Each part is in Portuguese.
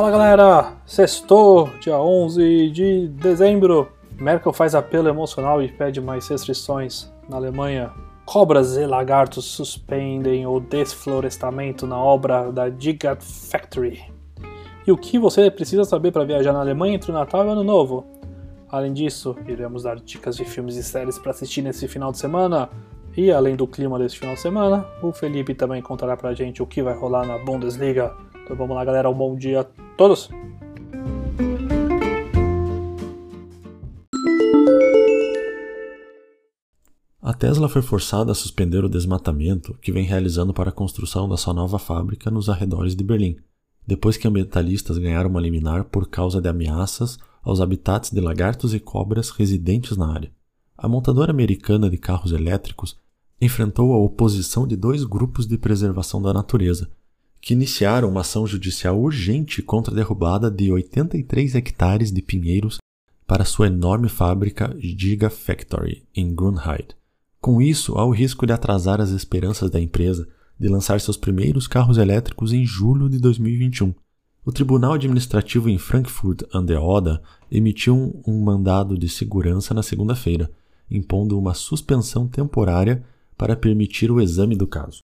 Fala galera, sextou, dia 11 de dezembro. Merkel faz apelo emocional e pede mais restrições na Alemanha. Cobras e lagartos suspendem o desflorestamento na obra da Gigafactory. E o que você precisa saber para viajar na Alemanha entre o Natal e o Ano Novo? Além disso, iremos dar dicas de filmes e séries para assistir nesse final de semana. E além do clima desse final de semana, o Felipe também contará pra gente o que vai rolar na Bundesliga. Então vamos lá, galera. Um bom dia a todos! A Tesla foi forçada a suspender o desmatamento que vem realizando para a construção da sua nova fábrica nos arredores de Berlim, depois que ambientalistas ganharam uma liminar por causa de ameaças aos habitats de lagartos e cobras residentes na área. A montadora americana de carros elétricos enfrentou a oposição de dois grupos de preservação da natureza, que iniciaram uma ação judicial urgente contra a derrubada de 83 hectares de pinheiros para sua enorme fábrica Gigafactory em Grunheide. Com isso, há o risco de atrasar as esperanças da empresa de lançar seus primeiros carros elétricos em julho de 2021. O Tribunal Administrativo em Frankfurt an der Oder emitiu um mandado de segurança na segunda-feira, impondo uma suspensão temporária para permitir o exame do caso.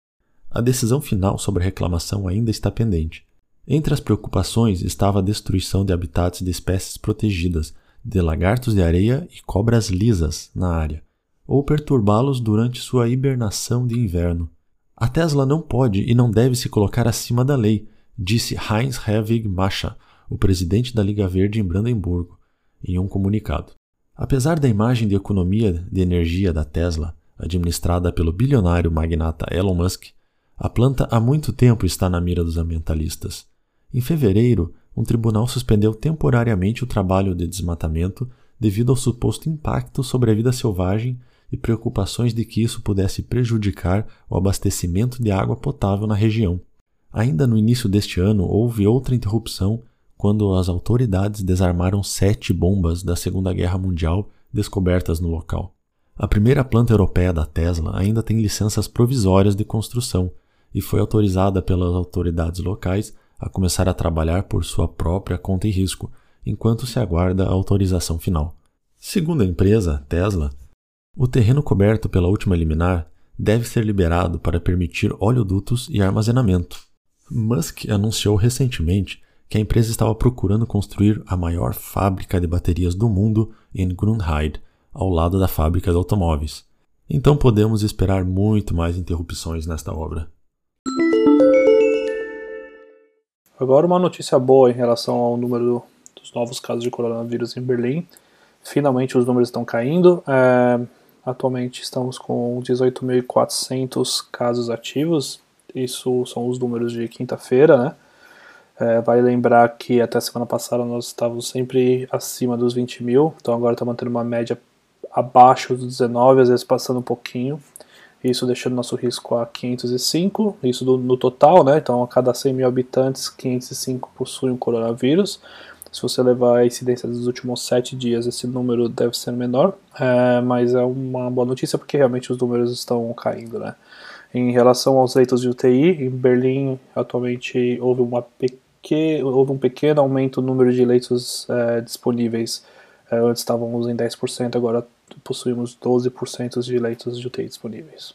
A decisão final sobre a reclamação ainda está pendente. Entre as preocupações estava a destruição de habitats de espécies protegidas, de lagartos de areia e cobras lisas na área, ou perturbá-los durante sua hibernação de inverno. A Tesla não pode e não deve se colocar acima da lei, disse Heinz Herwig Mascha, o presidente da Liga Verde em Brandemburgo, em um comunicado. Apesar da imagem de economia de energia da Tesla, administrada pelo bilionário magnata Elon Musk, a planta há muito tempo está na mira dos ambientalistas. Em fevereiro, um tribunal suspendeu temporariamente o trabalho de desmatamento devido ao suposto impacto sobre a vida selvagem e preocupações de que isso pudesse prejudicar o abastecimento de água potável na região. Ainda no início deste ano, houve outra interrupção quando as autoridades desarmaram sete bombas da Segunda Guerra Mundial descobertas no local. A primeira planta europeia da Tesla ainda tem licenças provisórias de construção e foi autorizada pelas autoridades locais a começar a trabalhar por sua própria conta e risco, enquanto se aguarda a autorização final. Segundo a empresa, Tesla, o terreno coberto pela última liminar deve ser liberado para permitir oleodutos e armazenamento. Musk anunciou recentemente que a empresa estava procurando construir a maior fábrica de baterias do mundo em Grunheide, ao lado da fábrica de automóveis. Então podemos esperar muito mais interrupções nesta obra. Agora uma notícia boa em relação ao número dos novos casos de coronavírus em Berlim. Finalmente os números estão caindo. É, atualmente estamos com 18.400 casos ativos. Isso são os números de quinta-feira, né? É, vale lembrar que até semana passada nós estávamos sempre acima dos 20 mil, então agora está mantendo uma média abaixo dos 19, às vezes passando um pouquinho. Isso deixando nosso risco a 505, isso do, no total, né? Então a cada 100 mil habitantes, 505 possuem coronavírus. Se você levar a incidência dos últimos 7 dias, esse número deve ser menor, é, mas é uma boa notícia porque realmente os números estão caindo, né? Em relação aos leitos de UTI, em Berlim atualmente houve uma houve um pequeno aumento no número de leitos é, disponíveis. É, antes estávamos em 10%, agora possuímos 12% de leitos de UTI disponíveis.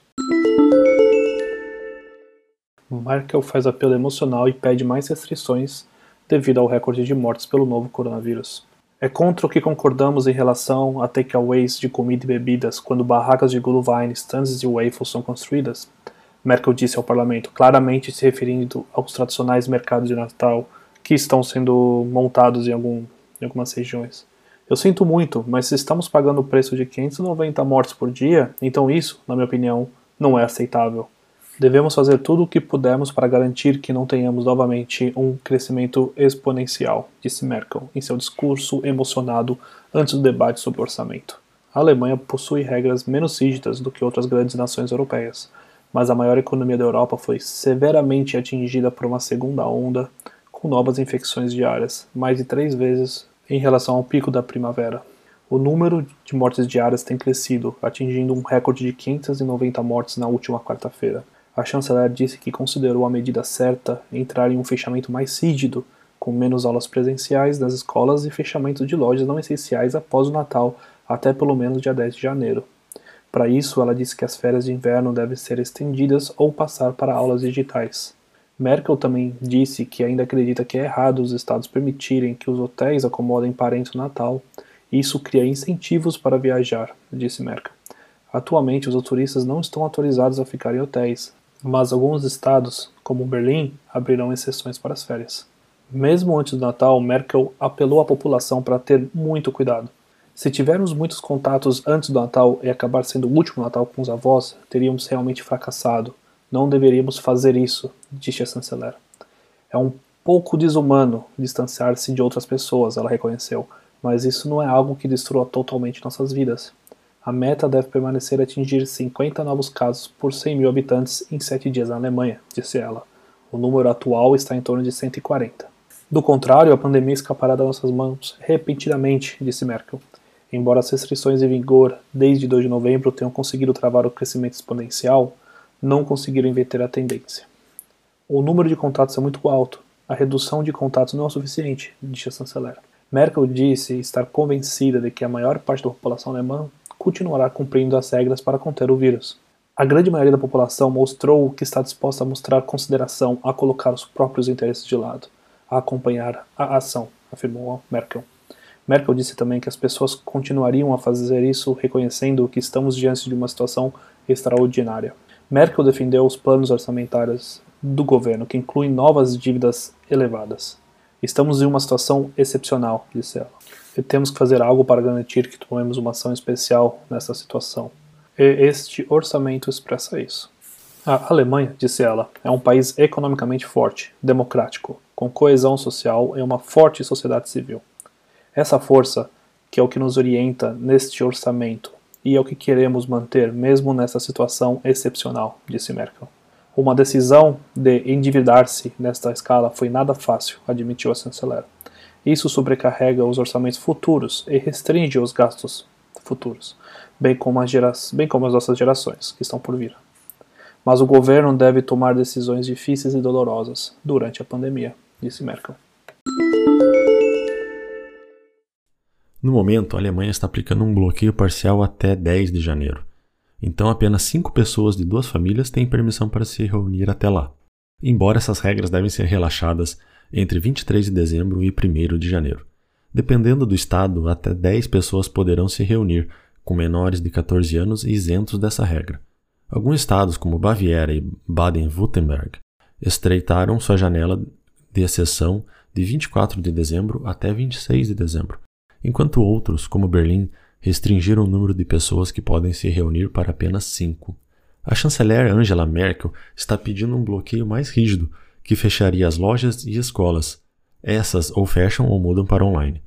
Merkel faz apelo emocional e pede mais restrições devido ao recorde de mortes pelo novo coronavírus. É contra o que concordamos em relação a takeaways de comida e bebidas quando barracas de Glühwein, stands e waffles são construídas? Merkel disse ao parlamento, claramente se referindo aos tradicionais mercados de Natal que estão sendo montados em, algum, em algumas regiões. Eu sinto muito, mas se estamos pagando o preço de 590 mortes por dia, então isso, na minha opinião, não é aceitável. Devemos fazer tudo o que pudermos para garantir que não tenhamos novamente um crescimento exponencial, disse Merkel em seu discurso emocionado antes do debate sobre o orçamento. A Alemanha possui regras menos rígidas do que outras grandes nações europeias, mas a maior economia da Europa foi severamente atingida por uma segunda onda, com novas infecções diárias, mais de três vezes em relação ao pico da primavera. O número de mortes diárias tem crescido, atingindo um recorde de 590 mortes na última quarta-feira. A chanceler disse que considerou a medida certa entrar em um fechamento mais rígido, com menos aulas presenciais nas escolas e fechamento de lojas não essenciais após o Natal, até pelo menos dia 10 de janeiro. Para isso, ela disse que as férias de inverno devem ser estendidas ou passar para aulas digitais. Merkel também disse que ainda acredita que é errado os estados permitirem que os hotéis acomodem parentes no Natal. Isso cria incentivos para viajar, disse Merkel. Atualmente, os turistas não estão autorizados a ficar em hotéis, mas alguns estados, como Berlim, abrirão exceções para as férias. Mesmo antes do Natal, Merkel apelou à população para ter muito cuidado. Se tivermos muitos contatos antes do Natal e acabar sendo o último Natal com os avós, teríamos realmente fracassado. Não deveríamos fazer isso, disse a chanceler. É um pouco desumano distanciar-se de outras pessoas, ela reconheceu, mas isso não é algo que destrua totalmente nossas vidas. A meta deve permanecer atingir 50 novos casos por 100 mil habitantes em 7 dias na Alemanha, disse ela. O número atual está em torno de 140. Do contrário, a pandemia escapará das nossas mãos repentinamente, disse Merkel. Embora as restrições em vigor desde 2 de novembro tenham conseguido travar o crescimento exponencial, não conseguiram inverter a tendência. O número de contatos é muito alto. A redução de contatos não é o suficiente, disse a chanceler. Merkel disse estar convencida de que a maior parte da população alemã continuará cumprindo as regras para conter o vírus. A grande maioria da população mostrou que está disposta a mostrar consideração a colocar os próprios interesses de lado, a acompanhar a ação, afirmou Merkel. Merkel disse também que as pessoas continuariam a fazer isso reconhecendo que estamos diante de uma situação extraordinária. Merkel defendeu os planos orçamentários do governo, que incluem novas dívidas elevadas. Estamos em uma situação excepcional, disse ela. E temos que fazer algo para garantir que tomemos uma ação especial nessa situação. E este orçamento expressa isso. A Alemanha, disse ela, é um país economicamente forte, democrático, com coesão social e uma forte sociedade civil. Essa força, que é o que nos orienta neste orçamento, e é o que queremos manter mesmo nessa situação excepcional, disse Merkel. Uma decisão de endividar-se nesta escala foi nada fácil, admitiu a chanceler. Isso sobrecarrega os orçamentos futuros e restringe os gastos futuros, bem como, as gera bem como as nossas gerações que estão por vir. Mas o governo deve tomar decisões difíceis e dolorosas durante a pandemia, disse Merkel. No momento, a Alemanha está aplicando um bloqueio parcial até 10 de janeiro. Então, apenas 5 pessoas de duas famílias têm permissão para se reunir até lá. Embora essas regras devem ser relaxadas entre 23 de dezembro e 1 de janeiro. Dependendo do estado, até 10 pessoas poderão se reunir, com menores de 14 anos isentos dessa regra. Alguns estados, como Baviera e Baden-Württemberg, estreitaram sua janela de exceção de 24 de dezembro até 26 de dezembro, enquanto outros, como Berlim, restringiram o número de pessoas que podem se reunir para apenas cinco. A chanceler Angela Merkel está pedindo um bloqueio mais rígido, que fecharia as lojas e escolas. Essas ou fecham ou mudam para online.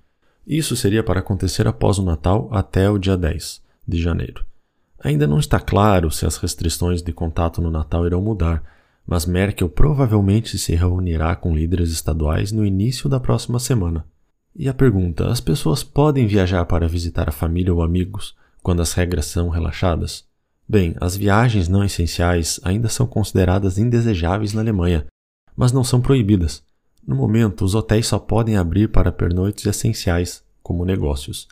Isso seria para acontecer após o Natal até o dia 10 de janeiro. Ainda não está claro se as restrições de contato no Natal irão mudar, mas Merkel provavelmente se reunirá com líderes estaduais no início da próxima semana. E a pergunta: as pessoas podem viajar para visitar a família ou amigos quando as regras são relaxadas? Bem, as viagens não essenciais ainda são consideradas indesejáveis na Alemanha, mas não são proibidas. No momento, os hotéis só podem abrir para pernoites essenciais, como negócios.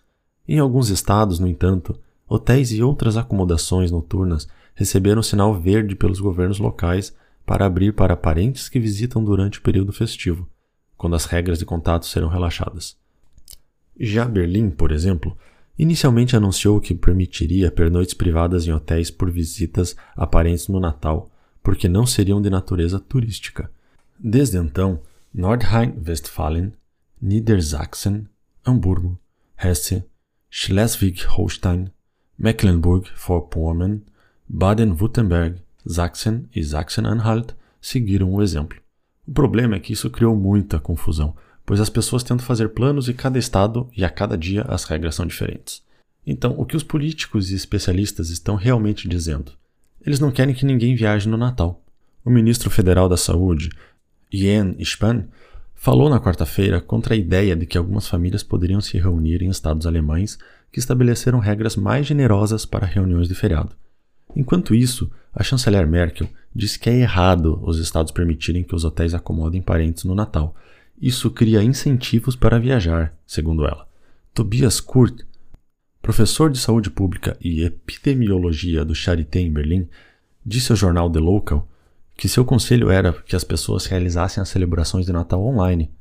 Em alguns estados, no entanto, hotéis e outras acomodações noturnas receberam sinal verde pelos governos locais para abrir para parentes que visitam durante o período festivo quando as regras de contato serão relaxadas. Já Berlim, por exemplo, inicialmente anunciou que permitiria pernoites privadas em hotéis por visitas a parentes no Natal, porque não seriam de natureza turística. Desde então, Nordrhein-Westfalen, Niedersachsen, Hamburgo, Hesse, Schleswig-Holstein, Mecklenburg-Vorpommern, Baden-Württemberg Sachsen e Sachsen-Anhalt seguiram o exemplo. O problema é que isso criou muita confusão, pois as pessoas tentam fazer planos e cada estado e a cada dia as regras são diferentes. Então, o que os políticos e especialistas estão realmente dizendo? Eles não querem que ninguém viaje no Natal. O ministro federal da Saúde, Jens Spahn, falou na quarta-feira contra a ideia de que algumas famílias poderiam se reunir em estados alemães que estabeleceram regras mais generosas para reuniões de feriado. Enquanto isso, a chanceler Merkel diz que é errado os estados permitirem que os hotéis acomodem parentes no Natal. Isso cria incentivos para viajar, segundo ela. Tobias Kurt, professor de saúde pública e epidemiologia do Charité em Berlim, disse ao jornal The Local que seu conselho era que as pessoas realizassem as celebrações de Natal online.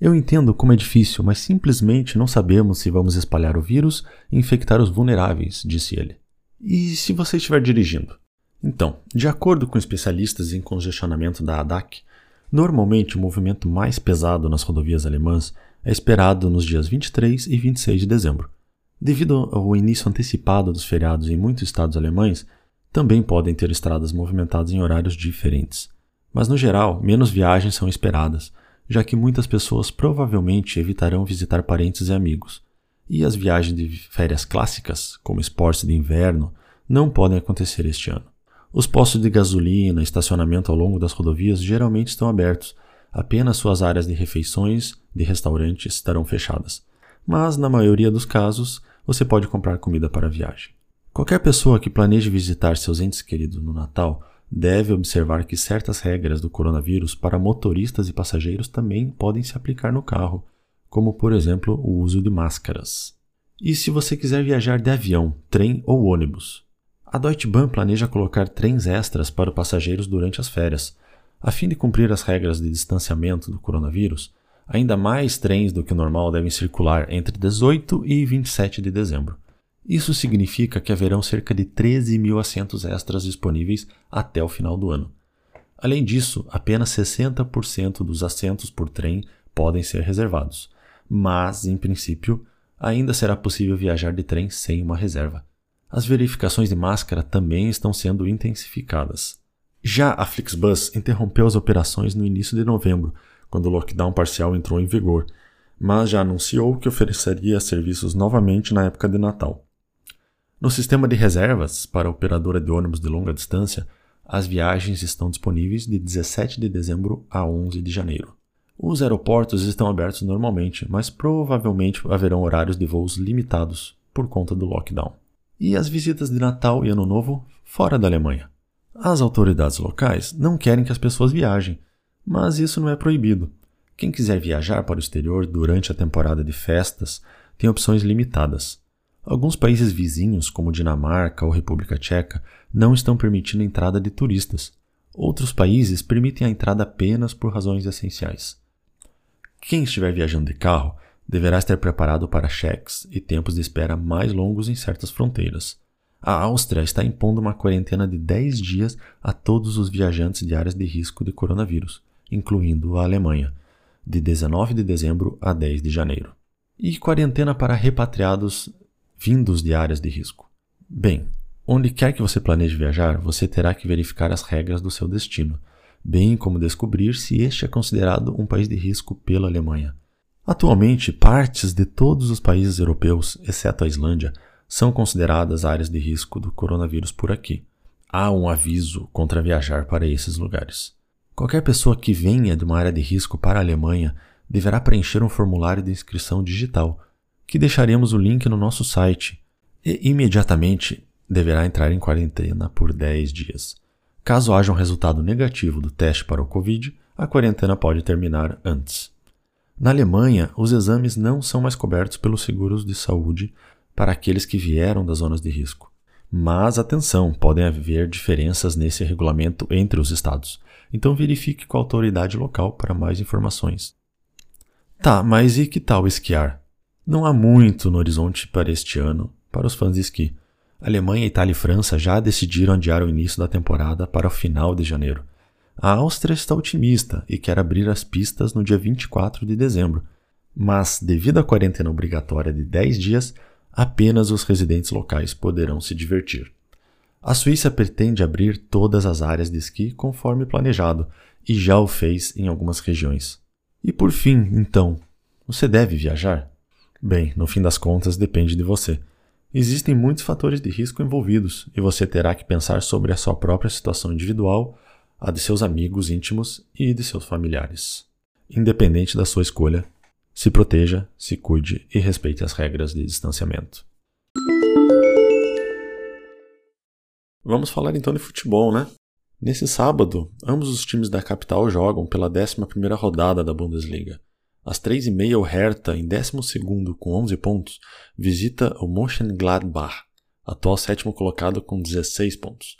Eu entendo como é difícil, mas simplesmente não sabemos se vamos espalhar o vírus e infectar os vulneráveis, disse ele. E se você estiver dirigindo? Então, de acordo com especialistas em congestionamento da ADAC, normalmente o movimento mais pesado nas rodovias alemãs é esperado nos dias 23 e 26 de dezembro. Devido ao início antecipado dos feriados em muitos estados alemães, também podem ter estradas movimentadas em horários diferentes. Mas no geral, menos viagens são esperadas, já que muitas pessoas provavelmente evitarão visitar parentes e amigos. E as viagens de férias clássicas, como esportes de inverno, não podem acontecer este ano. Os postos de gasolina e estacionamento ao longo das rodovias geralmente estão abertos, apenas suas áreas de refeições de restaurantes estarão fechadas. Mas, na maioria dos casos, você pode comprar comida para a viagem. Qualquer pessoa que planeje visitar seus entes queridos no Natal deve observar que certas regras do coronavírus para motoristas e passageiros também podem se aplicar no carro, como por exemplo o uso de máscaras. E se você quiser viajar de avião, trem ou ônibus? A Deutsche Bahn planeja colocar trens extras para os passageiros durante as férias. A fim de cumprir as regras de distanciamento do coronavírus, ainda mais trens do que o normal devem circular entre 18 e 27 de dezembro. Isso significa que haverão cerca de 13 mil assentos extras disponíveis até o final do ano. Além disso, apenas 60% dos assentos por trem podem ser reservados, mas, em princípio, ainda será possível viajar de trem sem uma reserva. As verificações de máscara também estão sendo intensificadas. Já a Flixbus interrompeu as operações no início de novembro, quando o lockdown parcial entrou em vigor, mas já anunciou que ofereceria serviços novamente na época de Natal. No sistema de reservas para a operadora de ônibus de longa distância, as viagens estão disponíveis de 17 de dezembro a 11 de janeiro. Os aeroportos estão abertos normalmente, mas provavelmente haverão horários de voos limitados por conta do lockdown. E as visitas de Natal e Ano Novo fora da Alemanha. As autoridades locais não querem que as pessoas viajem, mas isso não é proibido. Quem quiser viajar para o exterior durante a temporada de festas tem opções limitadas. Alguns países vizinhos, como Dinamarca ou República Tcheca, não estão permitindo a entrada de turistas. Outros países permitem a entrada apenas por razões essenciais. Quem estiver viajando de carro deverá estar preparado para cheques e tempos de espera mais longos em certas fronteiras. A Áustria está impondo uma quarentena de 10 dias a todos os viajantes de áreas de risco de coronavírus, incluindo a Alemanha, de 19 de dezembro a 10 de janeiro. E quarentena para repatriados vindos de áreas de risco. Bem, onde quer que você planeje viajar, você terá que verificar as regras do seu destino, bem como descobrir se este é considerado um país de risco pela Alemanha. Atualmente, partes de todos os países europeus, exceto a Islândia, são consideradas áreas de risco do coronavírus por aqui. Há um aviso contra viajar para esses lugares. Qualquer pessoa que venha de uma área de risco para a Alemanha deverá preencher um formulário de inscrição digital que deixaremos o link no nosso site e imediatamente deverá entrar em quarentena por 10 dias. Caso haja um resultado negativo do teste para o Covid, a quarentena pode terminar antes. Na Alemanha, os exames não são mais cobertos pelos seguros de saúde para aqueles que vieram das zonas de risco. Mas atenção, podem haver diferenças nesse regulamento entre os estados. Então verifique com a autoridade local para mais informações. Tá, mas e que tal esquiar? Não há muito no horizonte para este ano para os fãs de esqui. Alemanha, Itália e França já decidiram adiar o início da temporada para o final de janeiro. A Áustria está otimista e quer abrir as pistas no dia 24 de dezembro, mas, devido à quarentena obrigatória de 10 dias, apenas os residentes locais poderão se divertir. A Suíça pretende abrir todas as áreas de esqui conforme planejado e já o fez em algumas regiões. E por fim, então, você deve viajar? Bem, no fim das contas depende de você. Existem muitos fatores de risco envolvidos e você terá que pensar sobre a sua própria situação individual, a de seus amigos íntimos e de seus familiares. Independente da sua escolha, se proteja, se cuide e respeite as regras de distanciamento. Vamos falar então de futebol, né? Nesse sábado, ambos os times da capital jogam pela 11 rodada da Bundesliga. Às três e meia, o Hertha, em 12 com 11 pontos, visita o Mönchengladbach, atual sétimo colocado com 16 pontos.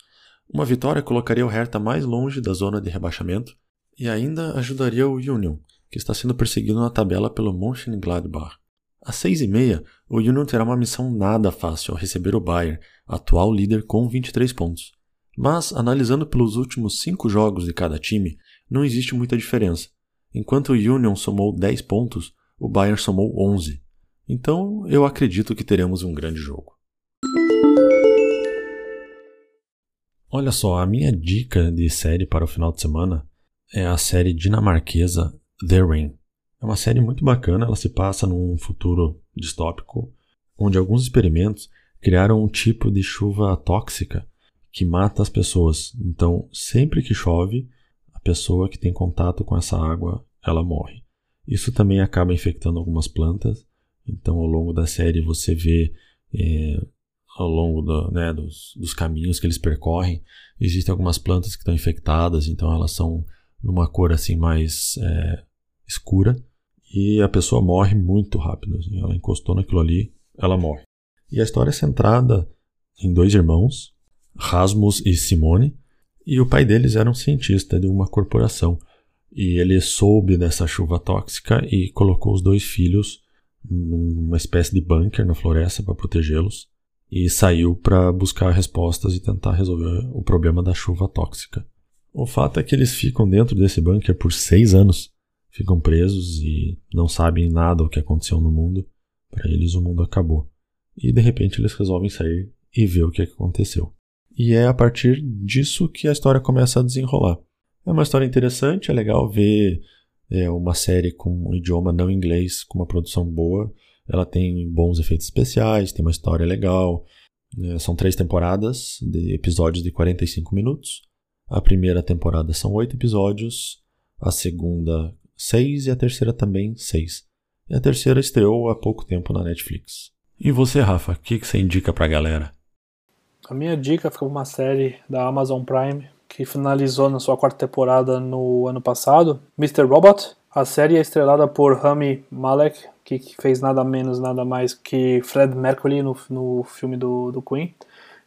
Uma vitória colocaria o Hertha mais longe da zona de rebaixamento e ainda ajudaria o Union, que está sendo perseguido na tabela pelo Mönchengladbach. Às seis e meia, o Union terá uma missão nada fácil ao receber o Bayern, atual líder com 23 pontos. Mas, analisando pelos últimos cinco jogos de cada time, não existe muita diferença. Enquanto o Union somou 10 pontos, o Bayern somou 11. Então, eu acredito que teremos um grande jogo. Olha só, a minha dica de série para o final de semana é a série dinamarquesa The Rain. É uma série muito bacana, ela se passa num futuro distópico, onde alguns experimentos criaram um tipo de chuva tóxica que mata as pessoas. Então, sempre que chove, a pessoa que tem contato com essa água, ela morre. Isso também acaba infectando algumas plantas. Então, ao longo da série, você vê é, ao longo do, né, dos, dos, caminhos que eles percorrem, existem algumas plantas que estão infectadas, então elas são numa cor assim mais é, escura e a pessoa morre muito rápido. Assim. Ela encostou naquilo ali, ela morre. E a história é centrada em dois irmãos, Rasmus e Simone, e o pai deles era um cientista de uma corporação. E ele soube dessa chuva tóxica e colocou os dois filhos numa espécie de bunker na floresta para protegê-los e saiu para buscar respostas e tentar resolver o problema da chuva tóxica. O fato é que eles ficam dentro desse bunker por seis anos ficam presos e não sabem nada o que aconteceu no mundo. Para eles, o mundo acabou. E de repente eles resolvem sair e ver o que aconteceu. E é a partir disso que a história começa a desenrolar. É uma história interessante, é legal ver é, uma série com um idioma não inglês, com uma produção boa. Ela tem bons efeitos especiais, tem uma história legal. É, são três temporadas de episódios de 45 minutos. A primeira temporada são oito episódios, a segunda 6 e a terceira também 6. E a terceira estreou há pouco tempo na Netflix. E você, Rafa, o que, que você indica pra galera? A minha dica foi uma série da Amazon Prime que finalizou na sua quarta temporada no ano passado, Mr. Robot. A série é estrelada por Rami Malek, que fez nada menos, nada mais que Fred Mercury no, no filme do, do Queen,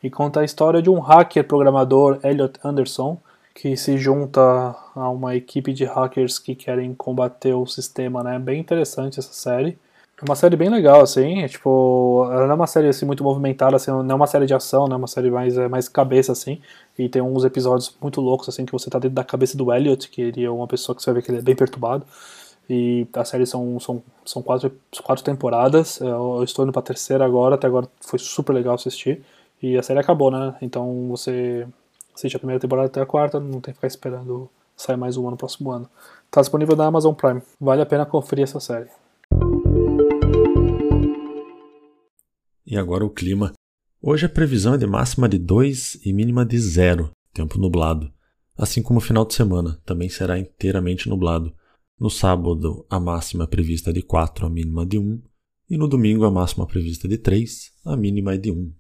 e conta a história de um hacker programador, Elliot Anderson, que se junta a uma equipe de hackers que querem combater o sistema, né? Bem interessante essa série. É uma série bem legal, assim, é, tipo, ela não é uma série assim, muito movimentada, assim, não é uma série de ação, não é uma série mais, é, mais cabeça, assim, e tem uns episódios muito loucos, assim, que você tá dentro da cabeça do Elliot, que ele é uma pessoa que você vai ver que ele é bem perturbado, e a série são, são, são quatro, quatro temporadas, eu estou indo pra terceira agora, até agora foi super legal assistir, e a série acabou, né, então você assiste a primeira temporada até a quarta, não tem que ficar esperando sair mais uma no próximo ano. Está disponível na Amazon Prime. Vale a pena conferir essa série. E agora o clima. Hoje a previsão é de máxima de 2 e mínima de 0, tempo nublado. Assim como o final de semana, também será inteiramente nublado. No sábado, a máxima prevista é de 4, a mínima de 1. E no domingo, a máxima prevista é de 3, a mínima é de 1.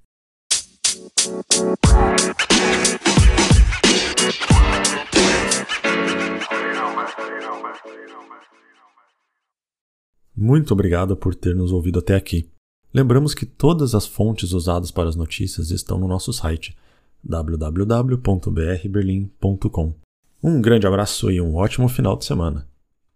Muito obrigado por ter nos ouvido até aqui. Lembramos que todas as fontes usadas para as notícias estão no nosso site www.brberlim.com. Um grande abraço e um ótimo final de semana.